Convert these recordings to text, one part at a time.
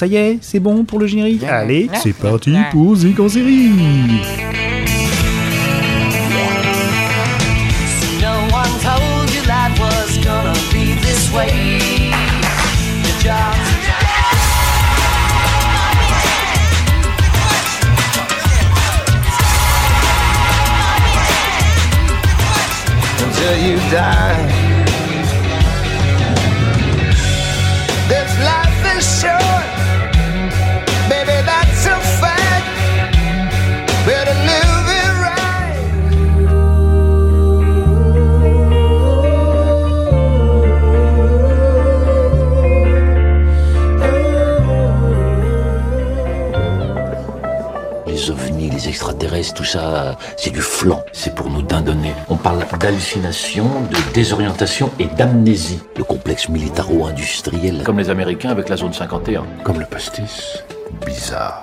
Ça y est, c'est bon pour le générique Allez, c'est parti pour Zik en série. Tout ça, c'est du flan. C'est pour nous dindonner. On parle d'hallucination, de désorientation et d'amnésie. Le complexe militaro-industriel. Comme les Américains avec la zone 51. Comme le pastis. Bizarre.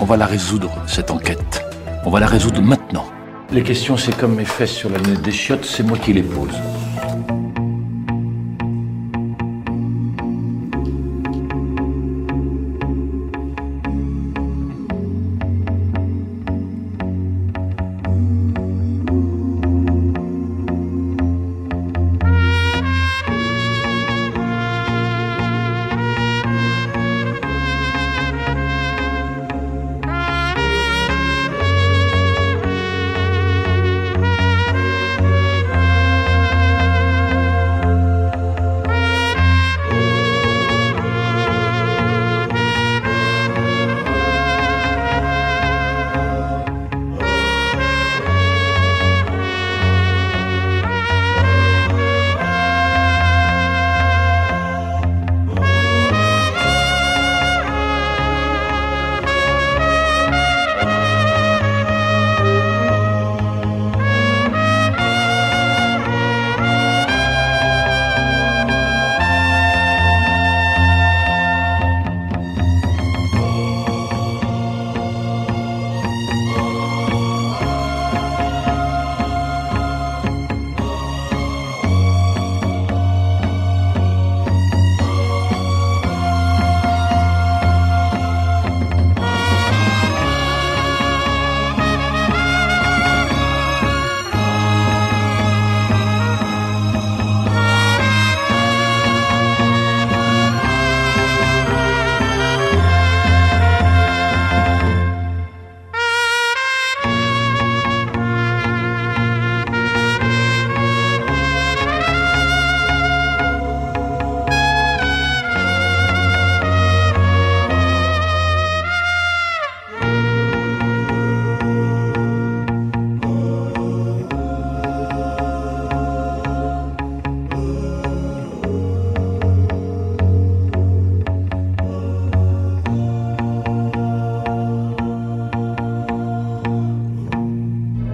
On va la résoudre, cette enquête. On va la résoudre maintenant. Les questions, c'est comme mes fesses sur la nez des chiottes, c'est moi qui les pose.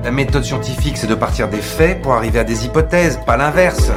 La méthode scientifique, c'est de partir des faits pour arriver à des hypothèses, pas l'inverse.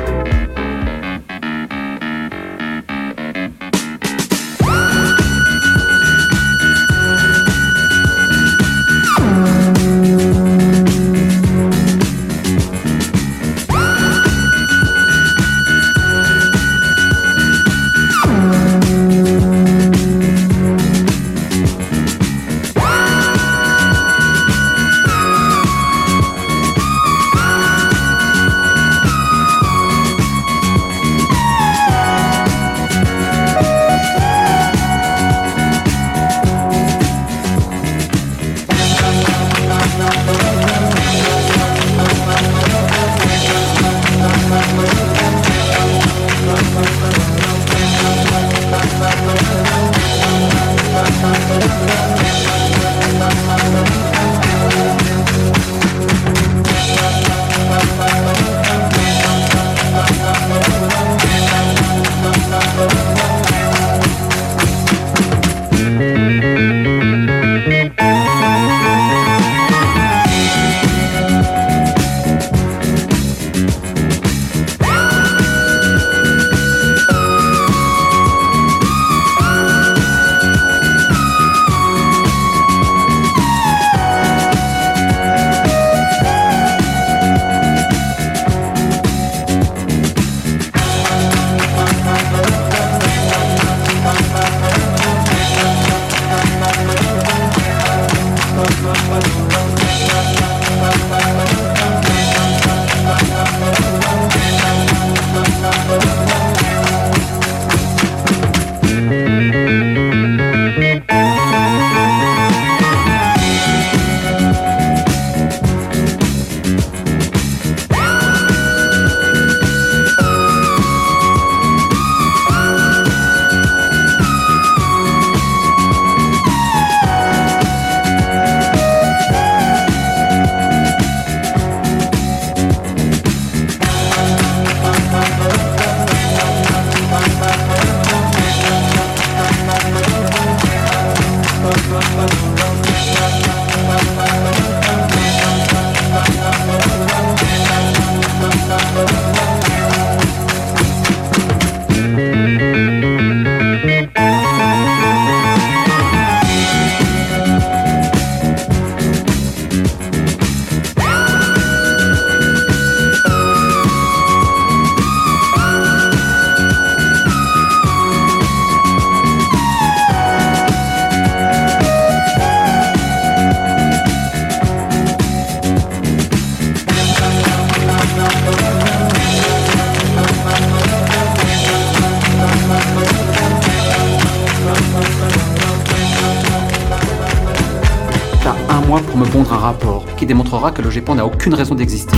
Que le GEPAN n'a aucune raison d'exister.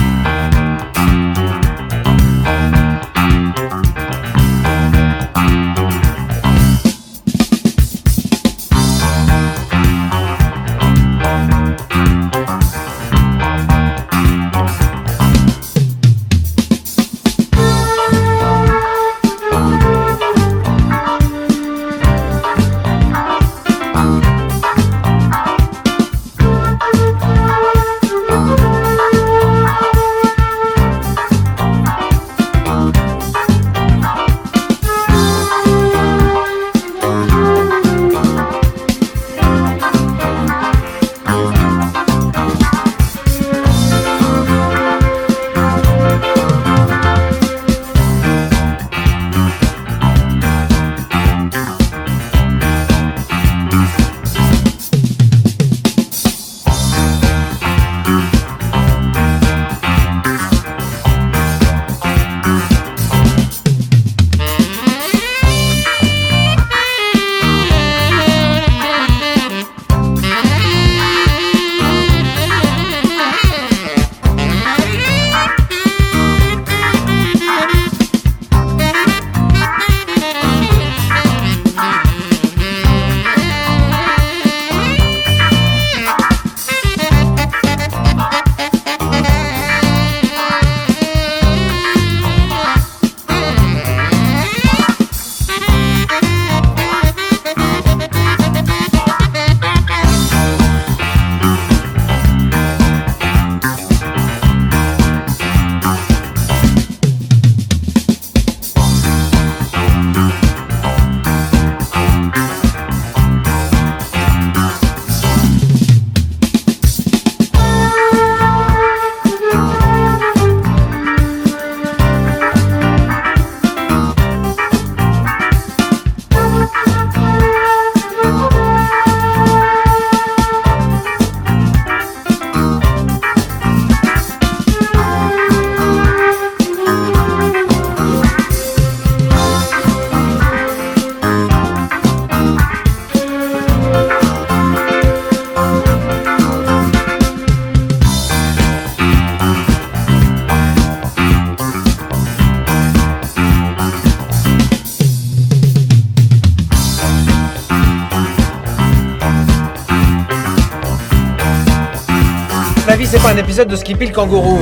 C'est pas un épisode de Skippy le kangourou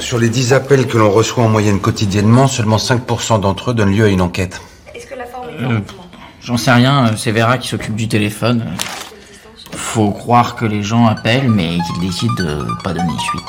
Sur les 10 appels que l'on reçoit en moyenne quotidiennement, seulement 5% d'entre eux donnent lieu à une enquête Est-ce que la forme Euh, J'en sais rien, euh, c'est Vera qui s'occupe du téléphone. Faut croire que les gens appellent, mais qu'ils décident de pas donner suite.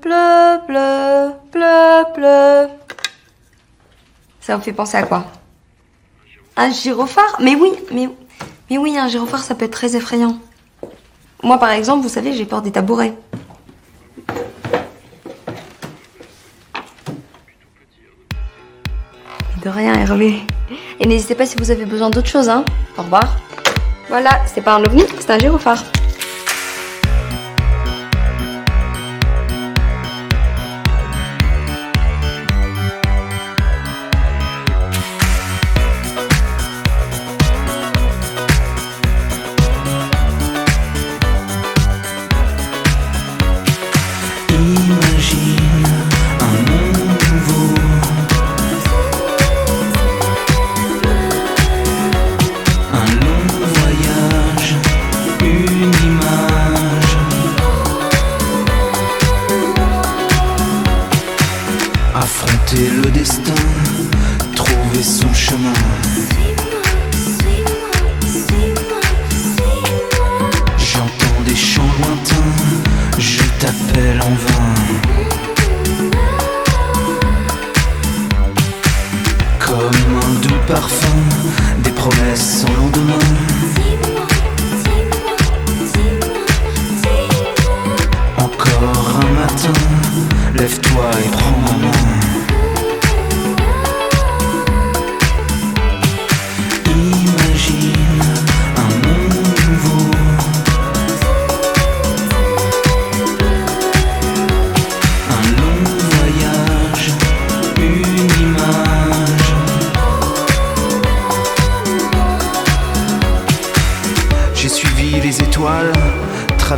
Bleu, bleu, bleu, bleu. Ça vous fait penser à quoi? Un gyrophare? Mais oui, mais, mais oui, un gyrophare, ça peut être très effrayant. Moi, par exemple, vous savez, j'ai peur des tabourets. De rien, Hervé. Et n'hésitez pas si vous avez besoin d'autre chose, hein. Au revoir. Voilà, c'est pas un ovni, c'est un gyrophare.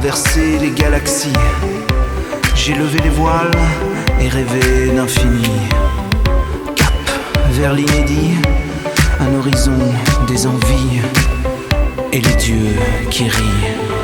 Traversé les galaxies. J'ai levé les voiles et rêvé d'infini. Cap vers l'inédit, un horizon des envies et les dieux qui rient.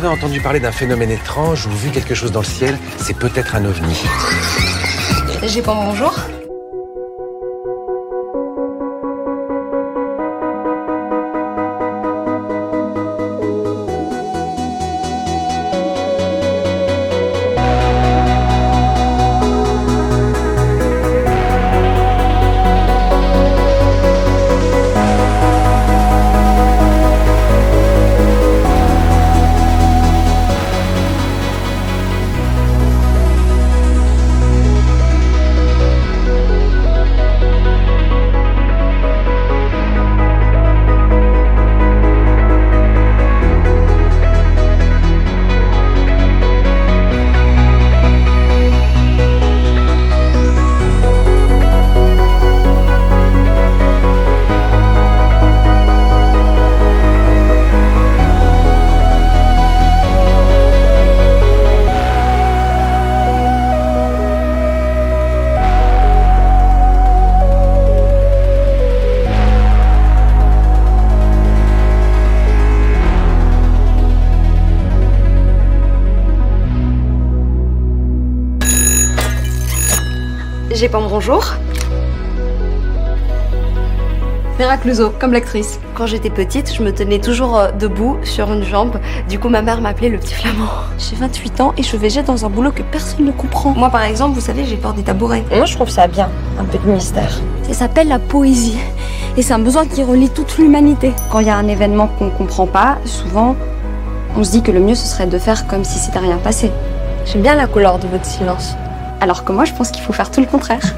Avez entendu parler d'un phénomène étrange ou vu quelque chose dans le ciel, c'est peut-être un ovni. J'ai pas bonjour. Bonjour. Vera Clouseau, comme l'actrice. Quand j'étais petite, je me tenais toujours euh, debout sur une jambe. Du coup, ma mère m'appelait le petit flamand. J'ai 28 ans et je végète dans un boulot que personne ne comprend. Moi, par exemple, vous savez, j'ai peur des tabourets. Moi, je trouve ça bien, un peu de mystère. Ça s'appelle la poésie. Et c'est un besoin qui relie toute l'humanité. Quand il y a un événement qu'on ne comprend pas, souvent, on se dit que le mieux, ce serait de faire comme si c'était rien passé. J'aime bien la couleur de votre silence. Alors que moi, je pense qu'il faut faire tout le contraire.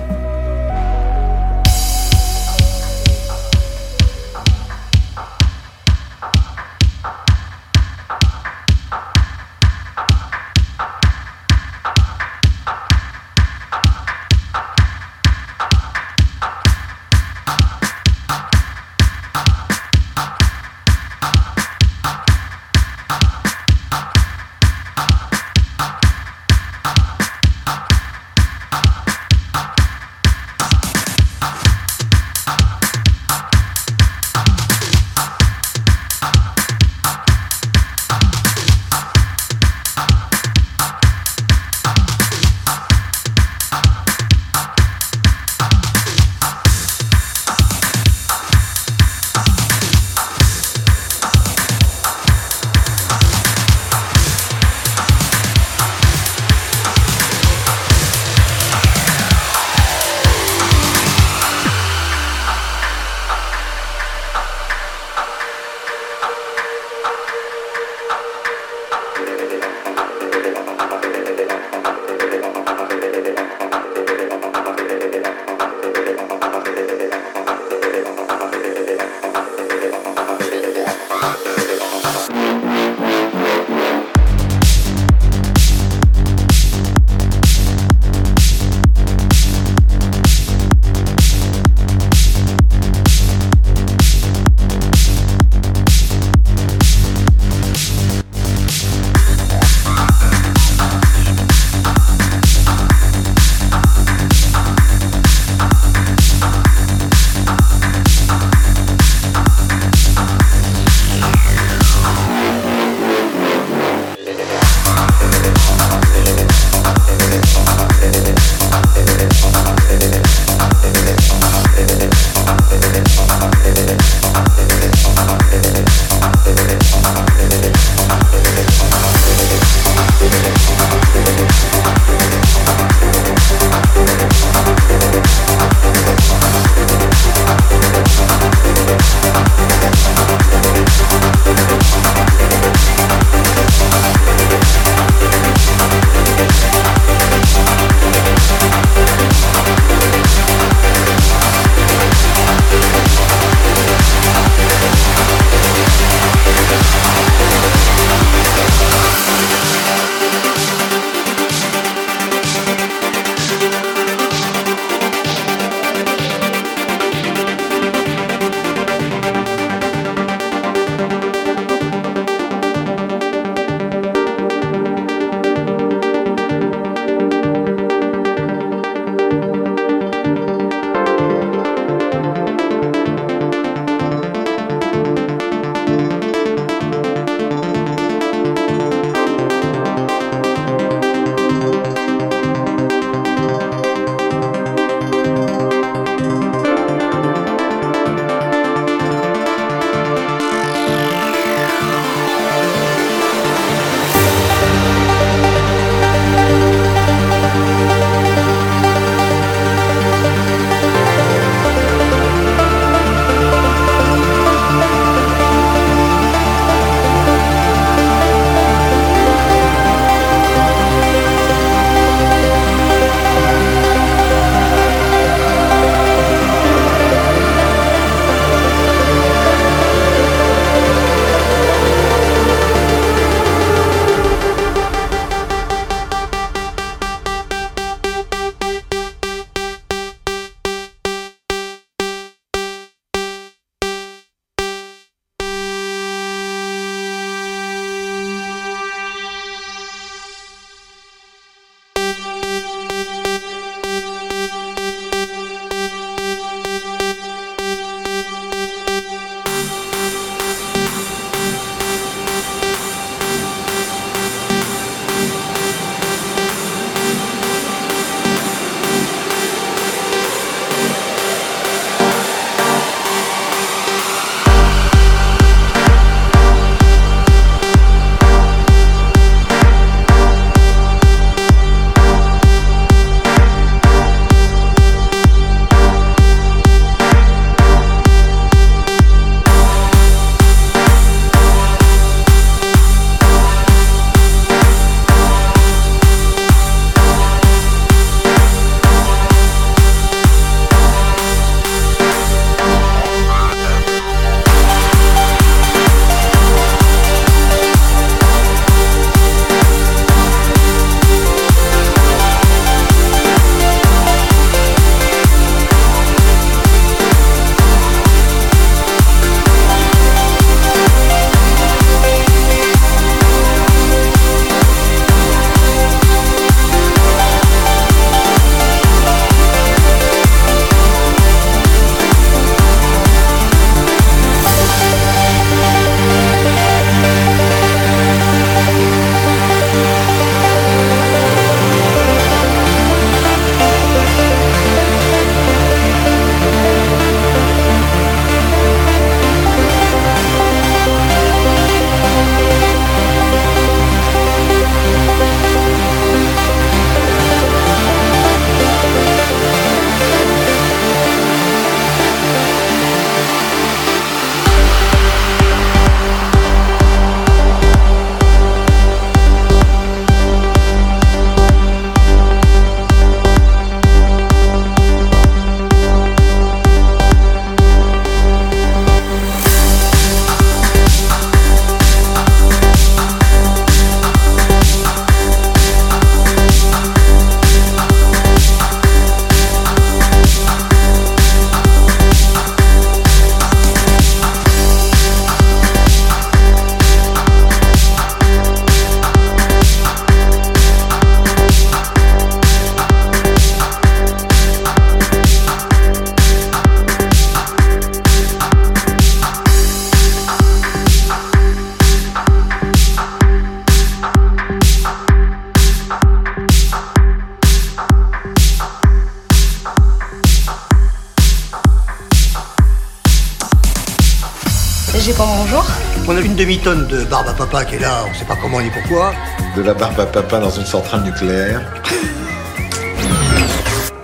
On a une demi-tonne de barbe à papa qui est là, on sait pas comment ni pourquoi. De la barbe à papa dans une centrale nucléaire.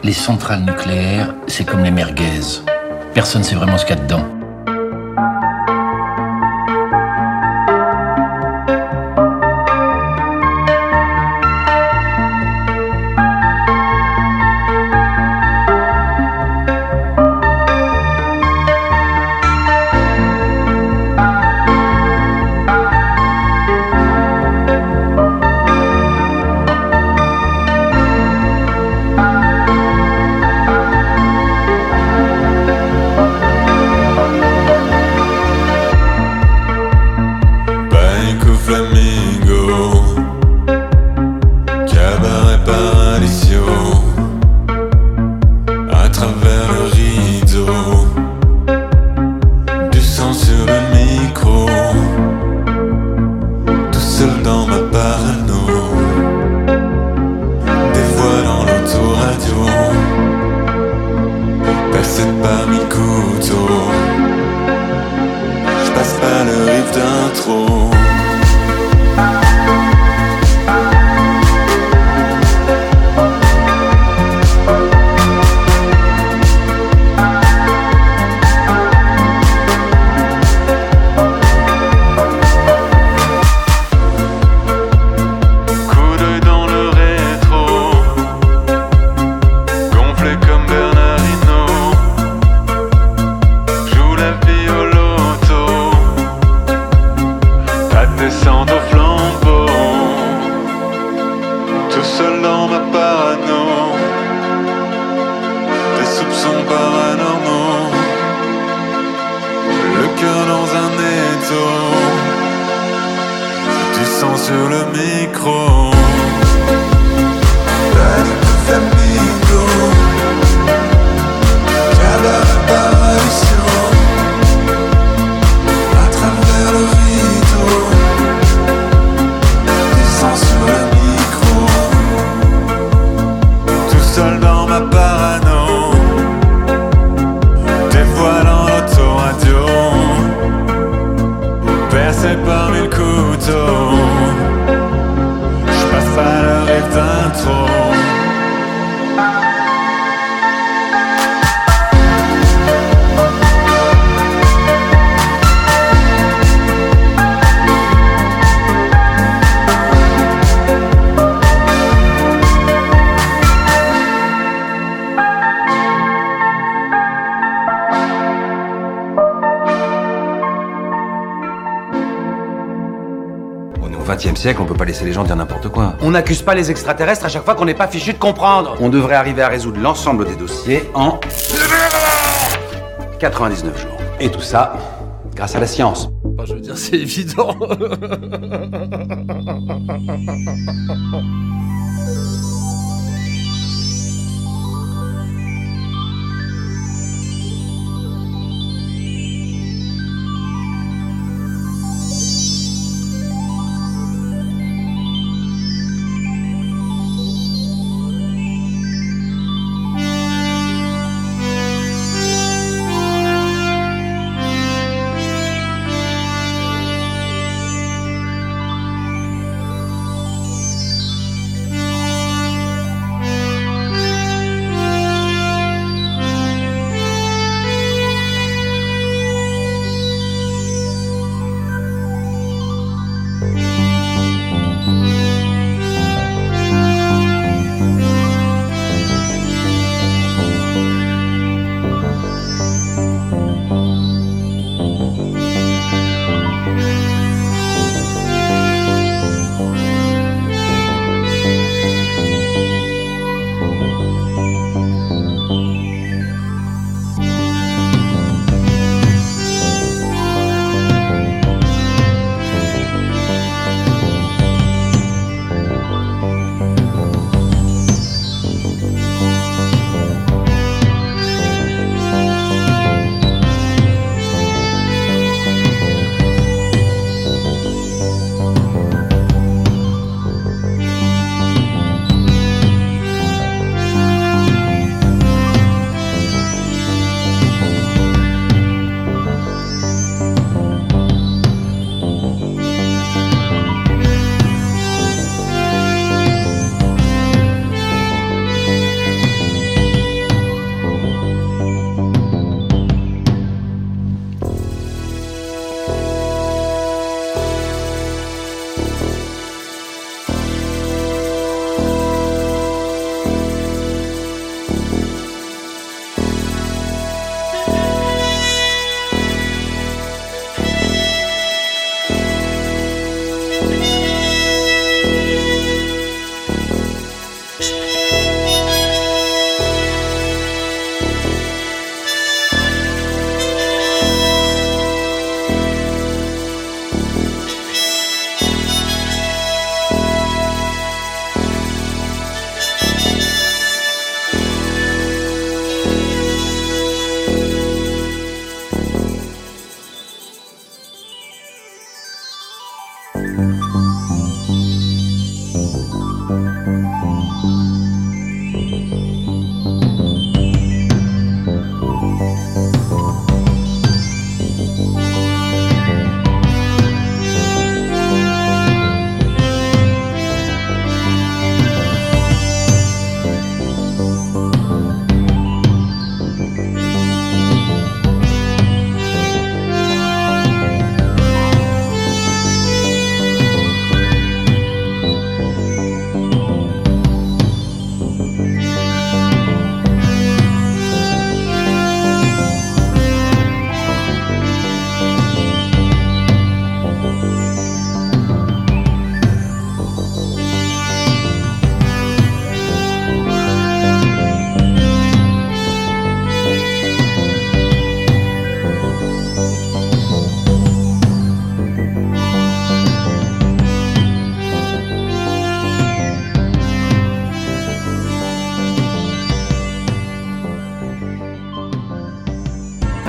Les centrales nucléaires, c'est comme les merguez. Personne sait vraiment ce qu'il y a dedans. Sur le micro siècle, on peut pas laisser les gens dire n'importe quoi. On n'accuse pas les extraterrestres à chaque fois qu'on n'est pas fichu de comprendre. On devrait arriver à résoudre l'ensemble des dossiers en 99 jours. Et tout ça, grâce à la science. Enfin, je veux dire, c'est évident.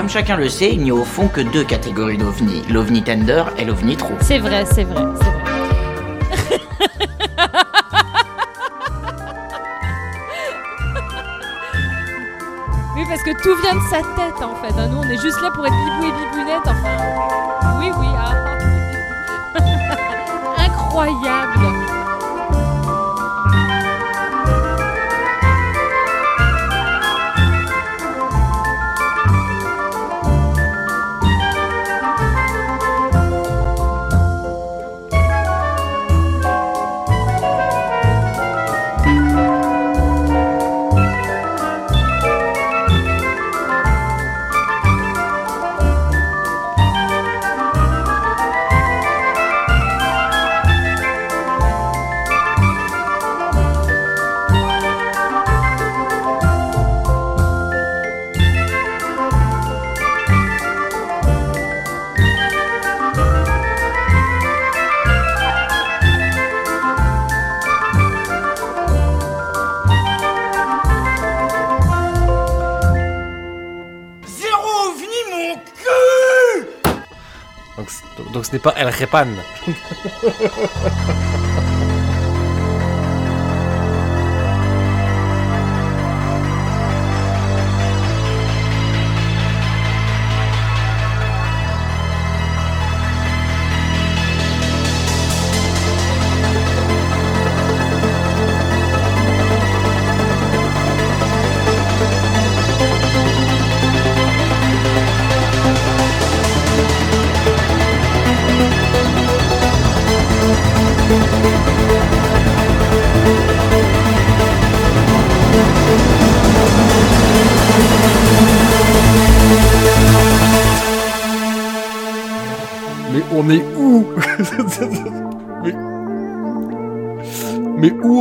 chacun le sait, il n'y a au fond que deux catégories d'ovnis, l'ovni tender et l'ovni true. C'est vrai, c'est vrai, c'est vrai. oui, parce que tout vient de sa tête en fait. hein. Nous, on est juste là pour être bibou et bibounette. Enfin, oui, oui. ah. Incroyable. Ce n'est pas El Repan.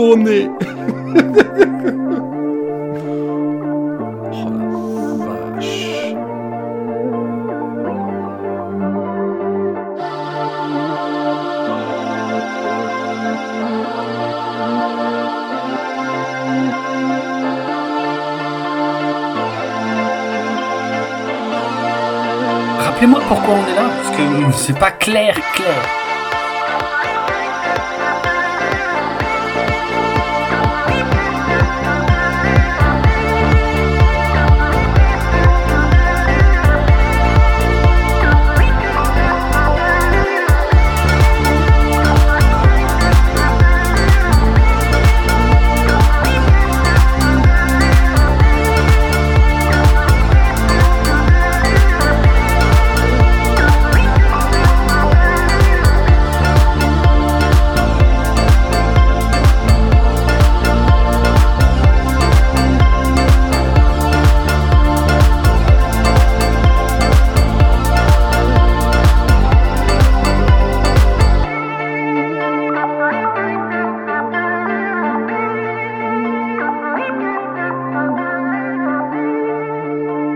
Rappelez-moi pourquoi on est là, parce que c'est pas clair, clair.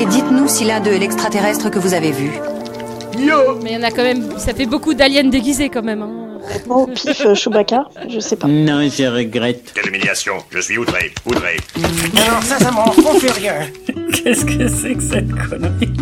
Et dites-nous s'il a de l'extraterrestre que vous avez vu. Mais il y en a quand même. Ça fait beaucoup d'aliens déguisés quand même. hein. Bon, pif, euh, Chewbacca, je sais pas. Non, je regrette. Quelle humiliation Je suis outré, outré. Alors ça, ça m'en rend furieux. Qu'est-ce que c'est que cette connerie?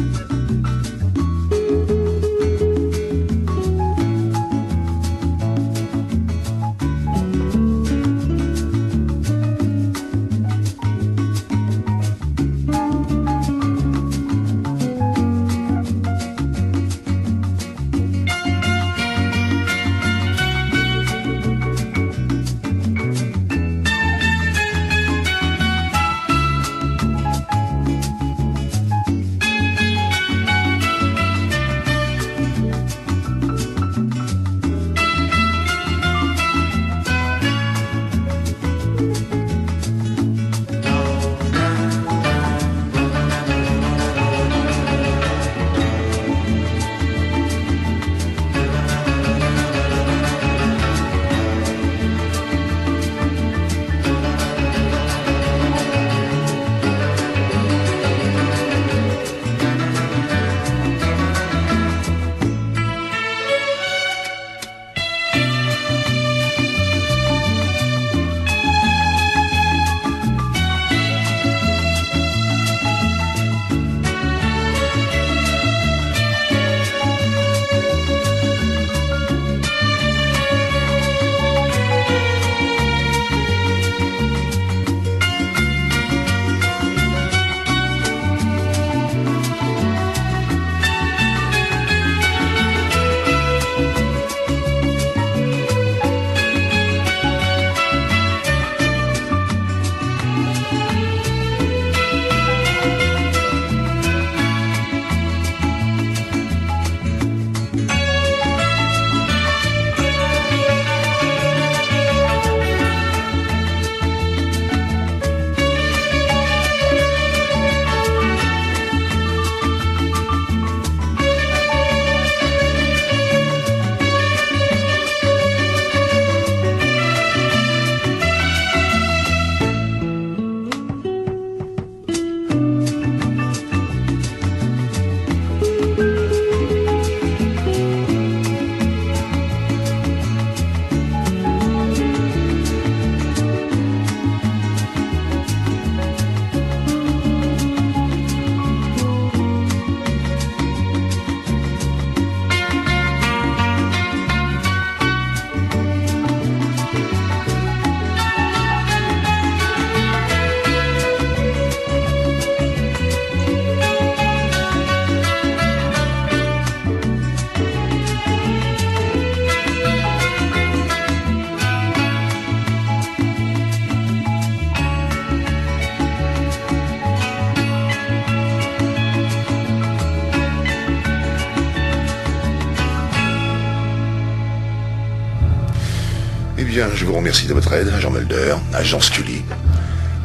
Remercie de votre aide, agent Mulder, agent Scully.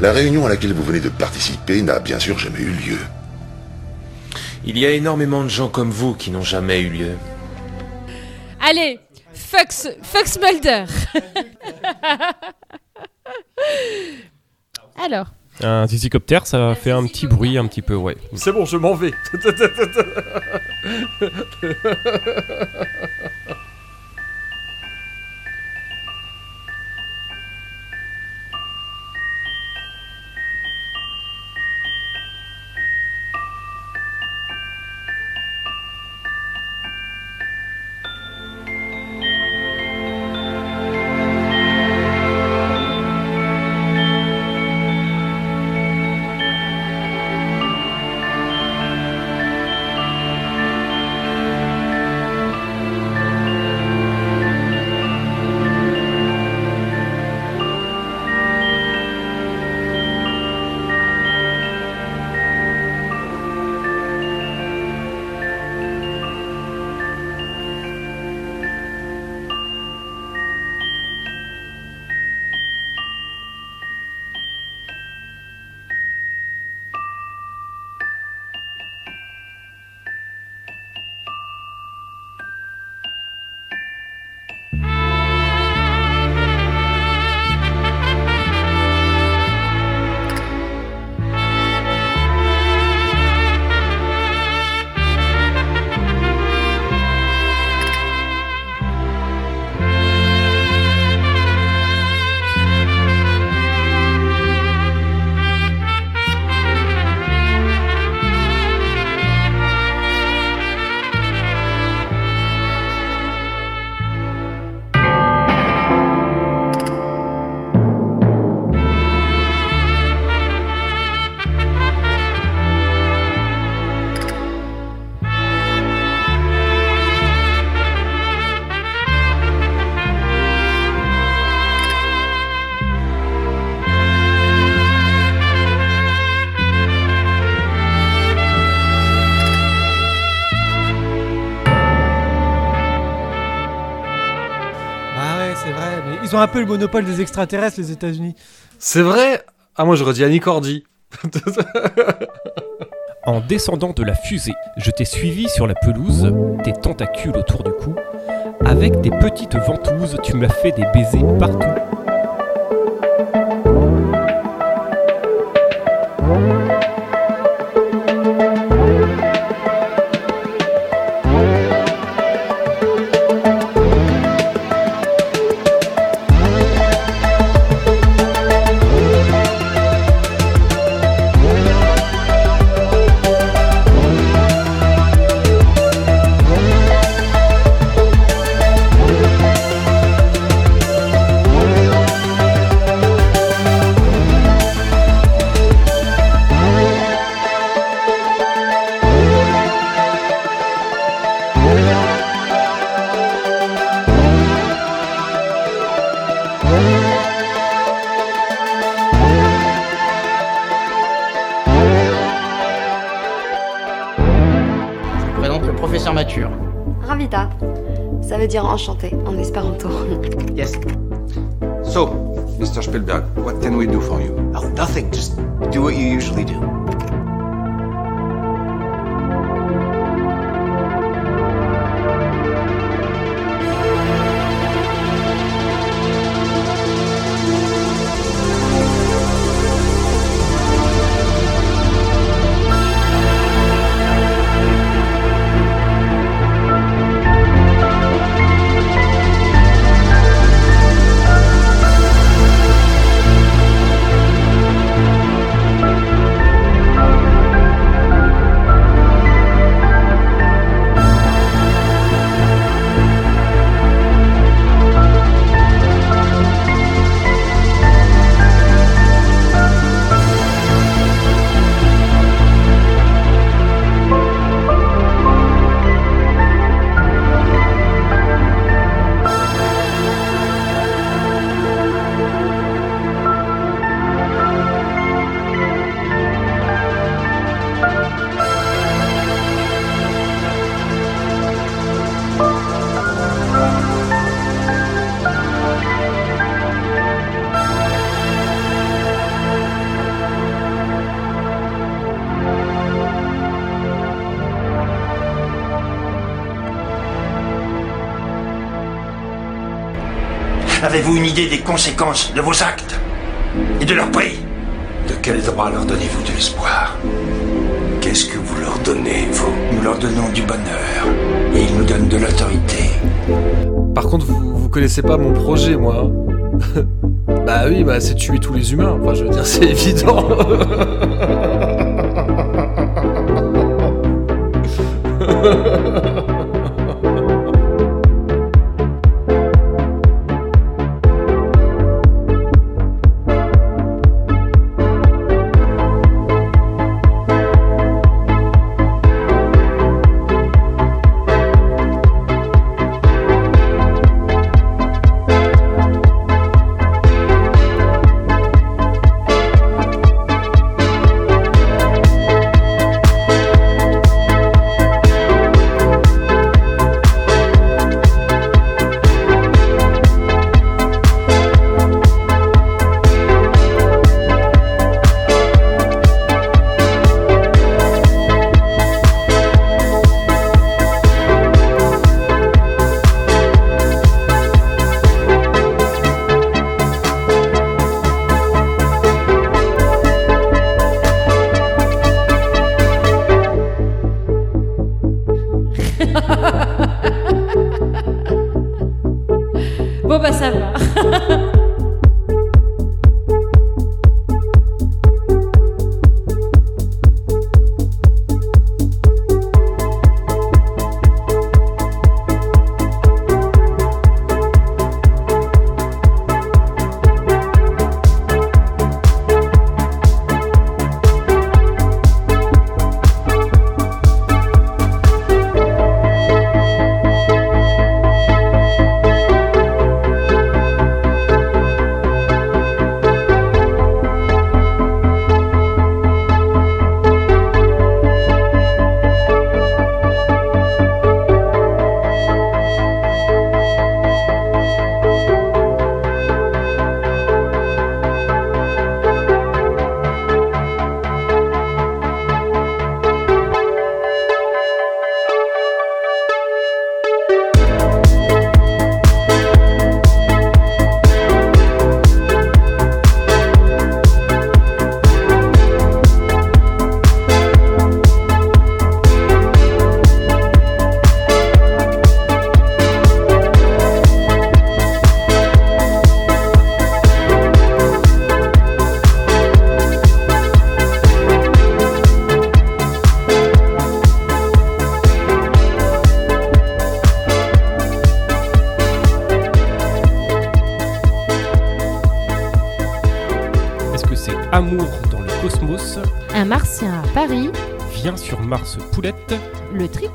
La réunion à laquelle vous venez de participer n'a bien sûr jamais eu lieu. Il y a énormément de gens comme vous qui n'ont jamais eu lieu. Allez, Fox, Fox Mulder. Alors, Un zizicoptère, ça fait un petit bruit, un petit peu, ouais. C'est bon, je m'en vais. un peu le monopole des extraterrestres, les États-Unis. C'est vrai Ah, moi j'aurais dit Annie Cordy. En descendant de la fusée, je t'ai suivi sur la pelouse, des tentacules autour du cou. Avec des petites ventouses, tu m'as fait des baisers partout. Professeur Mature. Ravita. Ça veut dire enchanté en espéranto. Yes. So, Mr. Spielberg, what can we do for you? Oh, nothing. Just do what you usually do. Avez-vous une idée des conséquences de vos actes Et de leur prix De quel droit leur donnez-vous de l'espoir? Qu'est-ce que vous leur donnez, vous? Nous leur donnons du bonheur. Et ils nous donnent de l'autorité. Par contre, vous, vous connaissez pas mon projet, moi. bah oui, bah c'est tuer tous les humains. Enfin, je veux dire, c'est évident.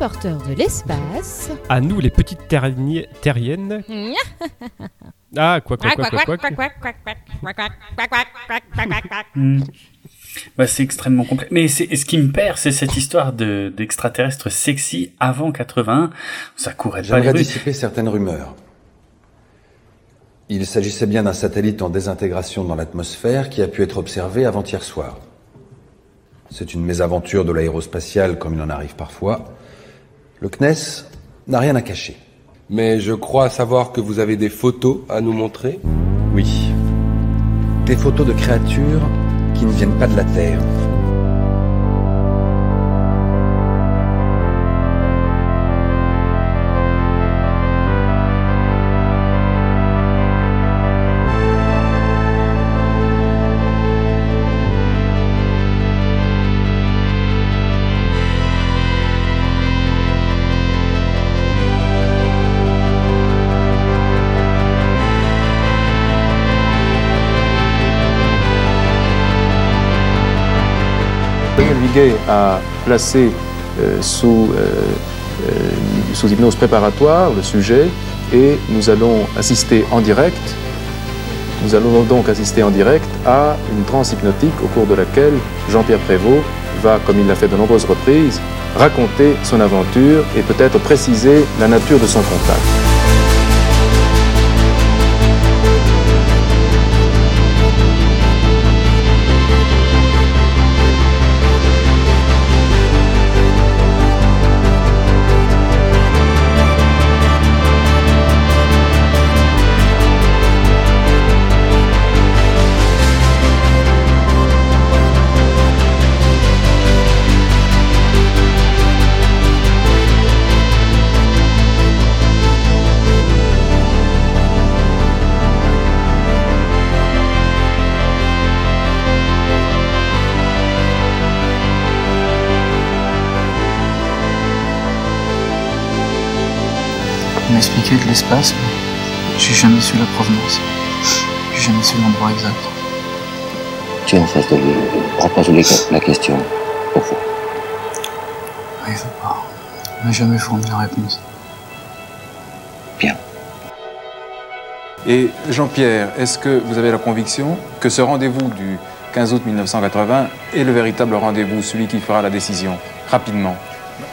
le triporteur de l'espace. À nous les petites terni- terriennes Ah, quoi, quoi, quoi, quoi, quoi, Hmm. Bah, c'est extrêmement complexe. Mais c'est, ce qui me perd, c'est cette histoire de, d'extraterrestres sexy avant 81. Ça courait pas les J'aimerais dissiper certaines rumeurs. Il s'agissait bien d'un satellite en désintégration dans l'atmosphère qui a pu être observé avant-hier soir. C'est une mésaventure de l'aérospatiale comme il en arrive parfois. Le CNES n'a rien à cacher. Mais je crois savoir que vous avez des photos à nous montrer. Oui. Des photos de créatures qui ne viennent pas de la Terre. Viguet a placé euh, sous, euh, euh, sous hypnose préparatoire le sujet et nous allons assister en direct. Nous allons donc assister en direct à une transe hypnotique au cours de laquelle Jean-Pierre Prévost va, comme il l'a fait de nombreuses reprises, raconter son aventure et peut-être préciser la nature de son contact. Expliqué de l'espace, mais j'ai jamais su la provenance. J'ai jamais su l'endroit exact. Tu es en face de lui. Repose-lui la question. Pourquoi Il veut pas. Il m'a jamais fourni la réponse. Et Jean-Pierre, est-ce que vous avez la conviction que ce rendez-vous du 15 août 1980 est le véritable rendez-vous, celui qui fera la décision Rapidement?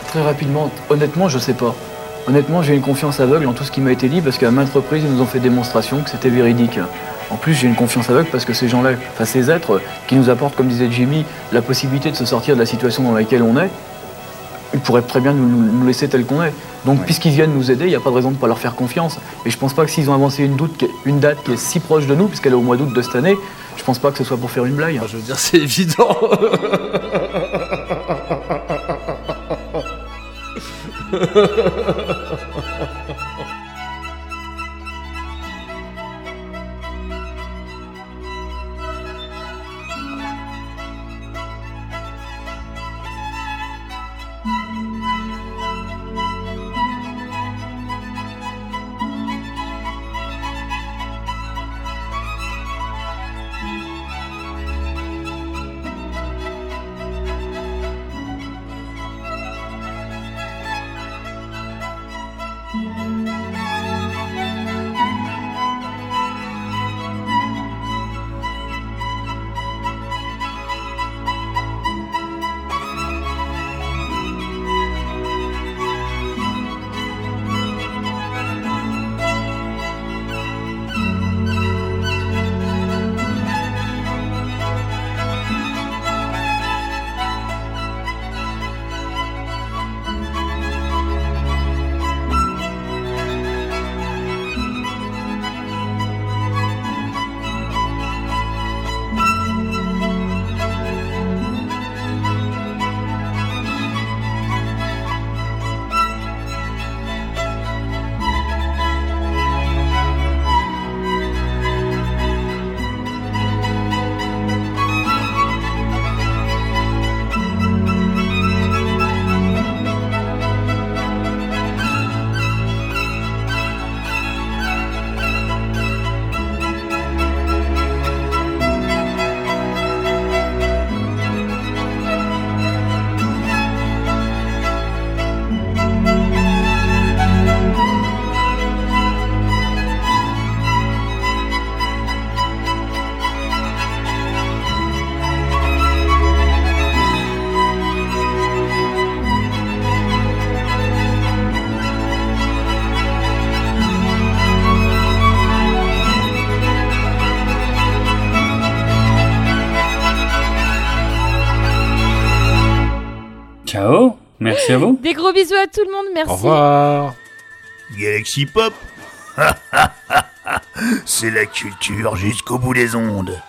Très rapidement, honnêtement, je sais pas. Honnêtement, j'ai une confiance aveugle en tout ce qui m'a été dit parce qu'à maintes reprises, ils nous ont fait démonstration que c'était véridique. En plus, j'ai une confiance aveugle parce que ces gens-là, enfin ces êtres qui nous apportent, comme disait Jimmy, la possibilité de se sortir de la situation dans laquelle on est, ils pourraient très bien nous, laisser tel qu'on est. Donc, puisqu'ils viennent nous aider, il n'y a pas de raison de ne pas leur faire confiance. Et je pense pas que s'ils ont avancé une, doute une date qui est si proche de nous, puisqu'elle est au mois d'août de cette année, je pense pas que ce soit pour faire une blague. Je veux dire, c'est évident. 呵呵呵呵呵呵 merci à vous. Des gros bisous à tout le monde, merci. Galaxy Pop C'est la culture jusqu'au bout des ondes.